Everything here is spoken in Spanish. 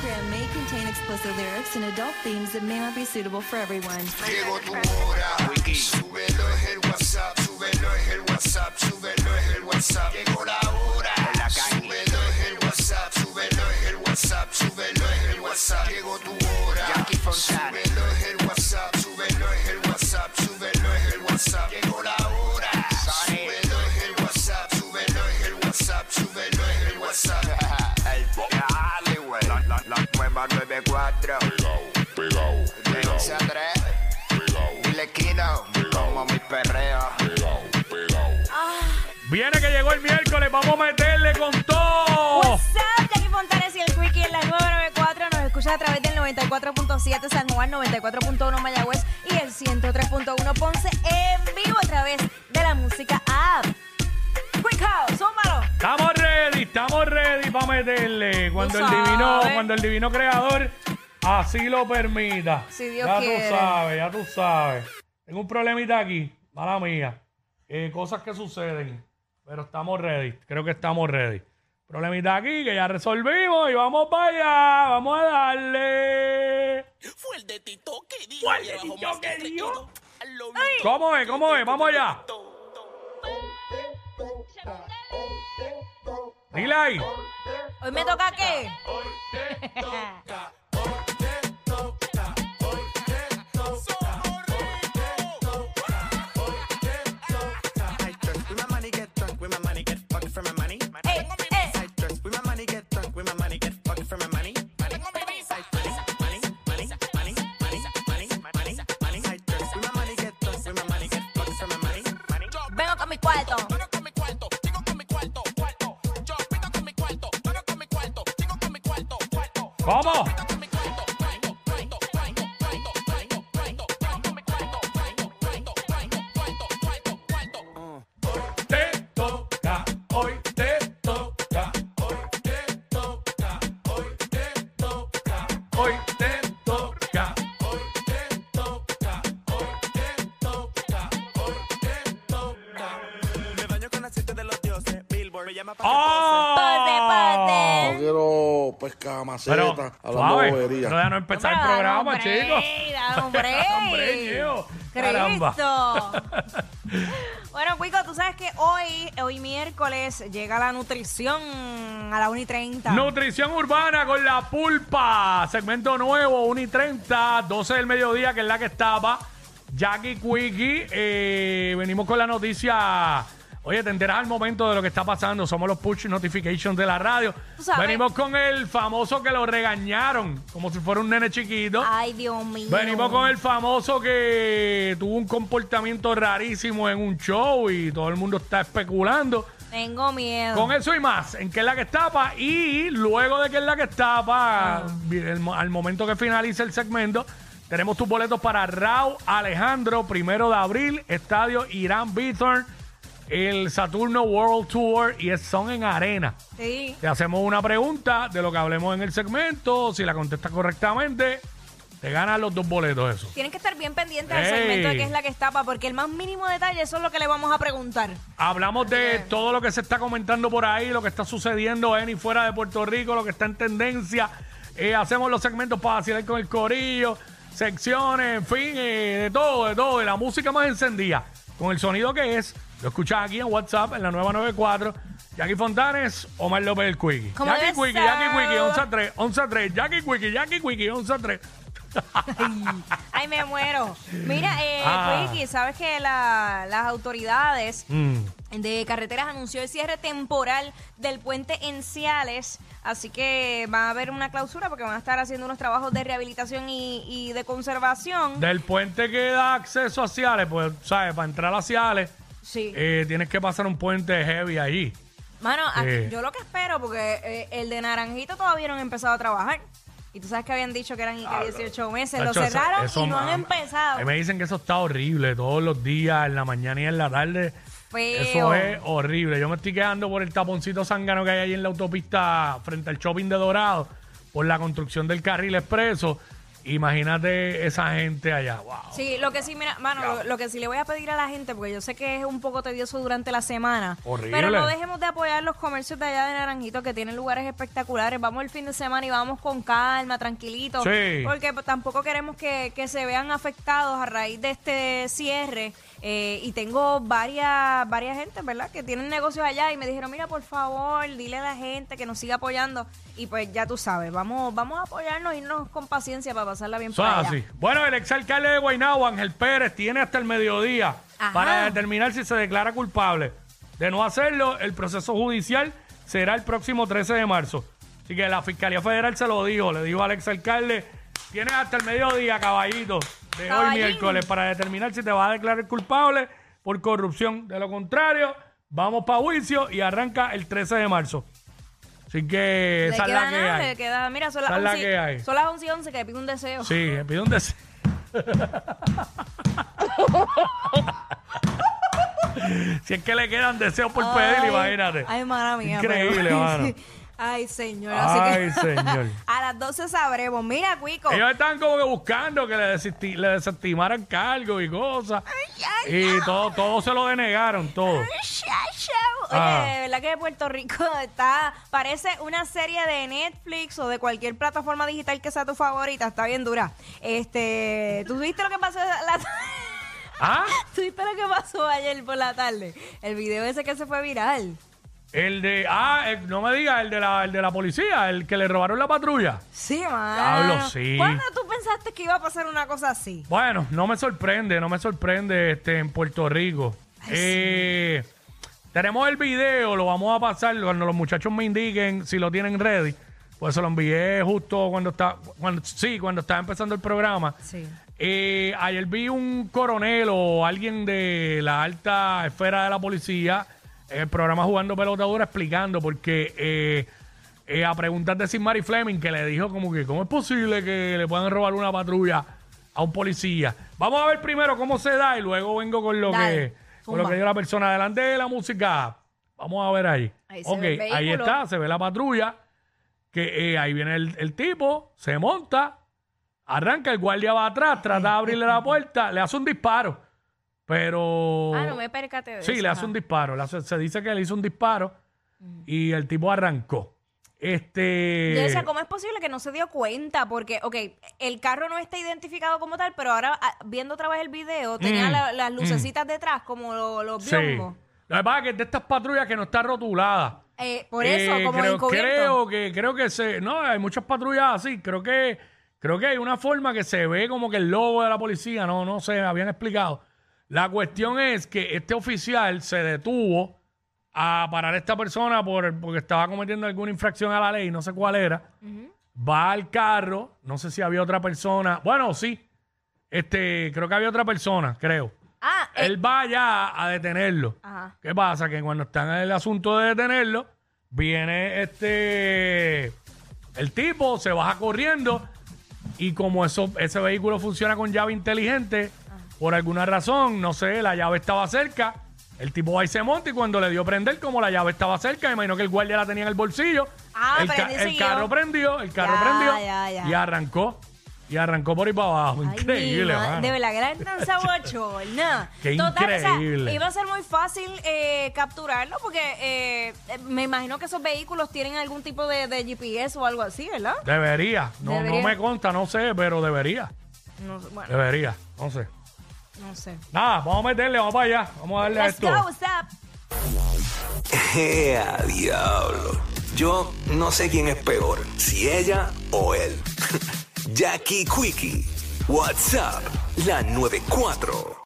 program may contain explicit lyrics and adult themes that may not be suitable for everyone. Llegó tu hora, Wiki. Súbelo es el WhatsApp, súbelo es el WhatsApp, súbelo es el WhatsApp. Llegó la hora. Súbelo es el WhatsApp, súbelo es el WhatsApp, súbelo es el WhatsApp. Llegó tu hora. Súbelo es el WhatsApp, De 11 a 3. Dile Kino. Como mi perreo. Viene que llegó el miércoles, vamos a meterle con todo. What's up, Jackie Fontanes y el Quickie en la 994. Nos escucha a través del 94.7 San Juan, 94.1 Mayagüez y el 103.1 Ponce en vivo a través de la música app. Quick House, súmalo. Estamos ready, estamos ready para meterle cuando el divino, cuando el divino creador así lo permita. Si Dios ya quiere. tú sabes, ya tú sabes. Tengo un problemita aquí, mala mía. Eh, cosas que suceden, pero estamos ready. Creo que estamos ready. Problemita aquí que ya resolvimos y vamos para allá. Vamos a darle. Fue el de Tito que dio. Fue el de Tito que lo ¿Cómo es? ¿Cómo es? Vamos allá. Dile ahí. Hoy me toca qué? I cuarto. Te toca, hoy te toca, hoy te toca, hoy te toca, hoy te toca, hoy te toca, hoy te toca, hoy te toca. Me baño con aceite de los dioses. Billboard me llama para Pase, ¡Oh! pase. Pescar maceta, Pero, hablando suave, bobería. no déjanos empezar el Hombre, programa, dame un chicos. break, dame un break. Hombre, Dios, caramba. Cristo. Bueno, Cuico, tú sabes que hoy, hoy miércoles, llega la nutrición a la 1 y 30. Nutrición urbana con la pulpa. Segmento nuevo, 1 y 30, 12 del mediodía, que es la que estaba. Jackie Quickie. eh, venimos con la noticia. Oye, te enteras al momento de lo que está pasando. Somos los push notifications de la radio. Tú sabes. Venimos con el famoso que lo regañaron, como si fuera un nene chiquito. Ay, Dios mío. Venimos con el famoso que tuvo un comportamiento rarísimo en un show y todo el mundo está especulando. Tengo miedo. Con eso y más, en qué es la que estapa y luego de que es la que estapa, Ah. el mo- al momento que finalice el segmento, tenemos tus boletos para Raúl Alejandro, primero de abril, Estadio Irán Bithorn, el Saturno World Tour y es- son en arena. Sí. Te hacemos una pregunta de lo que hablemos en el segmento, si la contestas correctamente, te ganan los dos boletos eso. Tienen que estar bien pendientes Ey. segmento de qué es la que estapa, porque el más mínimo detalle, eso es lo que le vamos a preguntar. Hablamos de todo lo que se está comentando por ahí, lo que está sucediendo en y fuera de Puerto Rico, lo que está en tendencia. Eh, hacemos los segmentos para vacilar con el corillo, secciones, en fin, eh, de todo, de todo, de la música más encendida. Con el sonido que es, lo escuchas aquí en WhatsApp, en la 994. Jackie Fontanes, Omar López el Quickie. Como Jackie debe Quickie, ser. Jackie Quickie, 11 a 3, 11 a 3. Jackie Quickie, Jackie Quickie, 11 a 3. Ay, me muero. Mira, eh, Ah. Quickie, sabes que la- las autoridades Mm. de carreteras anunció el cierre temporal del puente en Ciales, así que va a haber una clausura porque van a estar haciendo unos trabajos de rehabilitación y, y de conservación. Del puente que da acceso a Ciales, pues, ¿sabes? Para entrar a Ciales, sí. eh, tienes que pasar un puente heavy allí. Mano, aquí- eh. yo lo que espero, porque eh, el de Naranjito todavía no han empezado a trabajar. Y tú sabes que habían dicho que eran y que 18 meses. Lo Tacho, eso- cerraron eso y no han empezado. Me dicen que eso está horrible todos los días, en la mañana y en la tarde. Feo. Eso es horrible. Yo me estoy quedando por el taponcito zángano que hay ahí en la autopista frente al shopping de Dorado, por la construcción del carril expreso. Imagínate esa gente allá. Wow. Sí, lo que sí, mira, mano, lo, lo que sí le voy a pedir a la gente, porque yo sé que es un poco tedioso durante la semana. Horrible. Pero no dejemos de apoyar los comercios de allá de Naranjito, que tienen lugares espectaculares. Vamos el fin de semana y vamos con calma, tranquilito. Sí. Porque tampoco queremos que, que se vean afectados a raíz de este cierre. Eh, y tengo varias, varias gente, ¿verdad? Que tienen negocios allá y me dijeron, mira, por favor, dile a la gente que nos siga apoyando. Y pues ya tú sabes, vamos, vamos a apoyarnos, irnos con paciencia para pasarla bien Eso por es allá. así. Bueno, el exalcalde de Guaynabo, Ángel Pérez, tiene hasta el mediodía Ajá. para determinar si se declara culpable. De no hacerlo, el proceso judicial será el próximo 13 de marzo. Así que la Fiscalía Federal se lo dijo, le dijo al exalcalde, tienes hasta el mediodía, caballito, de hoy Caballín. miércoles, para determinar si te vas a declarar culpable por corrupción. De lo contrario, vamos para juicio y arranca el 13 de marzo. Así que esa es la que nada, hay. le queda, mira, son las, Esa es la 11, que hay. son las 11 y 11 que pido un deseo. Sí, me pide un deseo. si es que le quedan deseos por pedir, imagínate. Ay, mala mía. Increíble, pero- mano. Ay, señor. así Ay, que- señor. A las 12 sabremos. Mira, Cuico. Ellos están como que buscando que le, desisti- le desestimaran cargos y cosas. ay, Y todo, todo se lo denegaron, todo. Oye, Ah. de verdad que Puerto Rico está, parece una serie de Netflix o de cualquier plataforma digital que sea tu favorita, está bien dura. Este, ¿tú viste lo que pasó la ¿Ah? ¿Tú viste lo que pasó ayer por la tarde? El video ese que se fue viral. El de. Ah, el- no me digas, el de, la, el de la policía, el que le robaron la patrulla. Sí, mano. Diablo, sí. ¿Cuándo tú pensaste que iba a pasar una cosa así? Bueno, no me sorprende, no me sorprende este, en Puerto Rico. Eh, tenemos el video, lo vamos a pasar cuando los muchachos me indiquen si lo tienen ready. Pues se lo envié justo cuando está, cuando, sí, cuando estaba empezando el programa. Sí. Eh, ayer vi un coronel o alguien de la alta esfera de la policía en el programa Jugando Pelotadura explicando porque eh, eh, a preguntas de Sin Fleming que le dijo como que cómo es posible que le puedan robar una patrulla a un policía. Vamos a ver primero cómo se da y luego vengo con lo Dale, que con lo que dio la persona delante de la música. Vamos a ver ahí. Ahí se ve el ahí está, se ve la patrulla. Que eh, ahí viene el, el tipo, se monta, arranca, el guardia va atrás, trata de abrirle la puerta, le hace un disparo. Pero. Ah, no me percaté de Sí, eso, le hace un disparo. le hace- se dice que le hizo un disparo y el tipo arrancó. Este. Yo decía, ¿cómo es posible que no se dio cuenta? Porque, ok, el carro no está identificado como tal, pero ahora ah, viendo otra vez el video, tenía Mm, la- las lucecitas detrás, como lo- los sí. biombos. Lo que pasa es que es de estas patrullas que no está rotulada. Eh, por eso, Eh, como creo, encubierto. creo que creo que se no hay muchas patrullas así creo que creo que hay una forma que se ve como que el logo de la policía no no sé habían explicado la cuestión es que este oficial se detuvo a parar a esta persona por porque estaba cometiendo alguna infracción a la ley no sé cuál era va al carro no sé si había otra persona bueno sí este creo que había otra persona creo Ah, eh, él va ya a detenerlo. Ajá. ¿Qué pasa? Que cuando están en el asunto de detenerlo, viene este. El tipo se baja corriendo y como eso, ese vehículo funciona con llave inteligente, por alguna razón, no sé, la llave estaba cerca. El tipo va y se monta y cuando le dio prender, como la llave estaba cerca, me imagino que el guardia la tenía en el bolsillo. Ah, el, el carro prendió, el carro Ya, prendió ya, ya. y arrancó. Y arrancó por ahí para abajo. Ay, Increíble, ma- mano. De verdad que era tan sabochorna. Qué Total, o sea, increíble. iba a ser muy fácil eh, capturarlo porque eh, eh, me imagino que esos vehículos tienen algún tipo de, de GPS o algo así, ¿verdad? Debería. No, Debería. no me consta, no sé, pero debería. No, sé, bueno, Debería. No sé. No sé. Nada, vamos a meterle, vamos para allá. Vamos a darle a Let's esto. go, what's up? ¡Ea, diablo! Yo no sé quién es peor, si ella o él. Jackie Quickie, WhatsApp, la 94.